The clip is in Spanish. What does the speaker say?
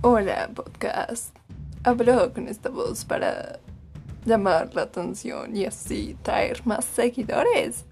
Hola, podcast. Hablo con esta voz para llamar la atención y así traer más seguidores.